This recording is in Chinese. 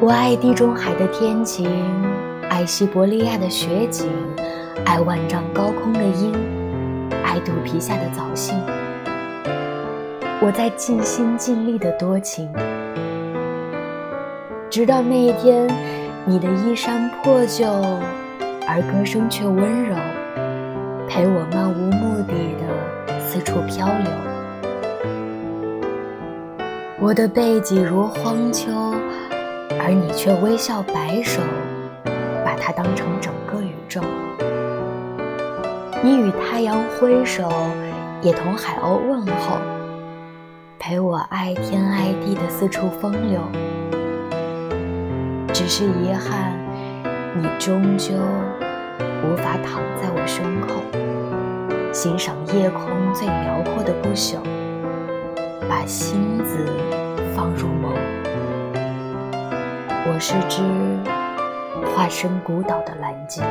我爱地中海的天晴，爱西伯利亚的雪景，爱万丈高空的鹰，爱肚皮下的藻荇。我在尽心尽力的多情，直到那一天，你的衣衫破旧，而歌声却温柔，陪我漫无目的的四处漂流。我的背脊如荒丘。而你却微笑摆手，把它当成整个宇宙。你与太阳挥手，也同海鸥问候，陪我爱天爱地的四处风流。只是遗憾，你终究无法躺在我胸口，欣赏夜空最辽阔的不朽，把星子我是只化身孤岛的蓝鲸。